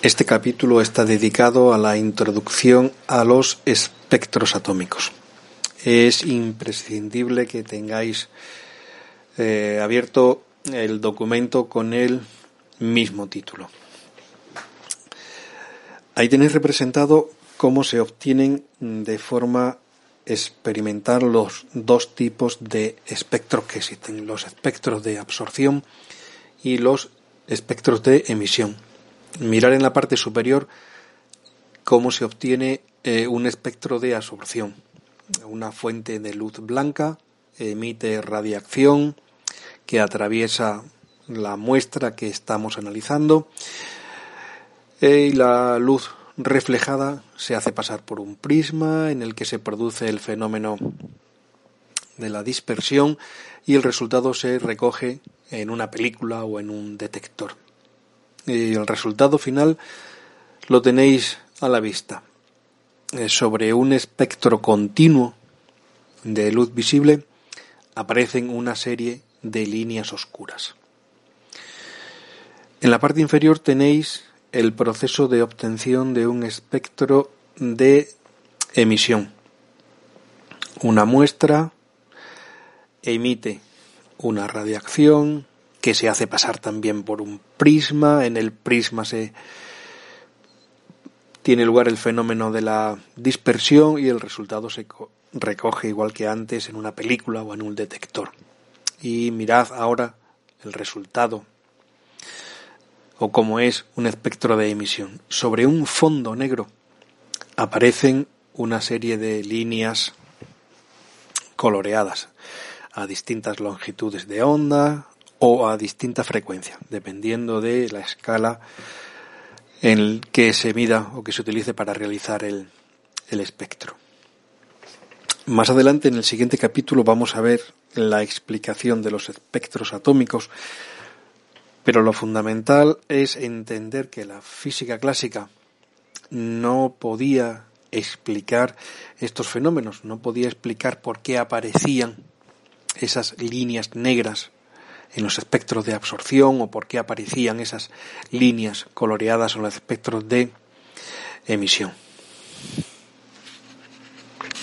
Este capítulo está dedicado a la introducción a los espectros atómicos. Es imprescindible que tengáis eh, abierto el documento con el mismo título. Ahí tenéis representado cómo se obtienen de forma experimental los dos tipos de espectros que existen, los espectros de absorción y los espectros de emisión. Mirar en la parte superior cómo se obtiene eh, un espectro de absorción. Una fuente de luz blanca emite radiación que atraviesa la muestra que estamos analizando eh, y la luz reflejada se hace pasar por un prisma en el que se produce el fenómeno de la dispersión y el resultado se recoge en una película o en un detector. Y el resultado final lo tenéis a la vista. Eh, sobre un espectro continuo de luz visible aparecen una serie de líneas oscuras. En la parte inferior tenéis el proceso de obtención de un espectro de emisión. Una muestra emite una radiación que se hace pasar también por un prisma. En el prisma se tiene lugar el fenómeno de la dispersión y el resultado se recoge igual que antes en una película o en un detector. Y mirad ahora el resultado o como es un espectro de emisión. Sobre un fondo negro aparecen una serie de líneas coloreadas a distintas longitudes de onda o a distinta frecuencia, dependiendo de la escala en que se mida o que se utilice para realizar el, el espectro. Más adelante, en el siguiente capítulo, vamos a ver la explicación de los espectros atómicos pero lo fundamental es entender que la física clásica no podía explicar estos fenómenos, no podía explicar por qué aparecían esas líneas negras en los espectros de absorción o por qué aparecían esas líneas coloreadas en los espectros de emisión.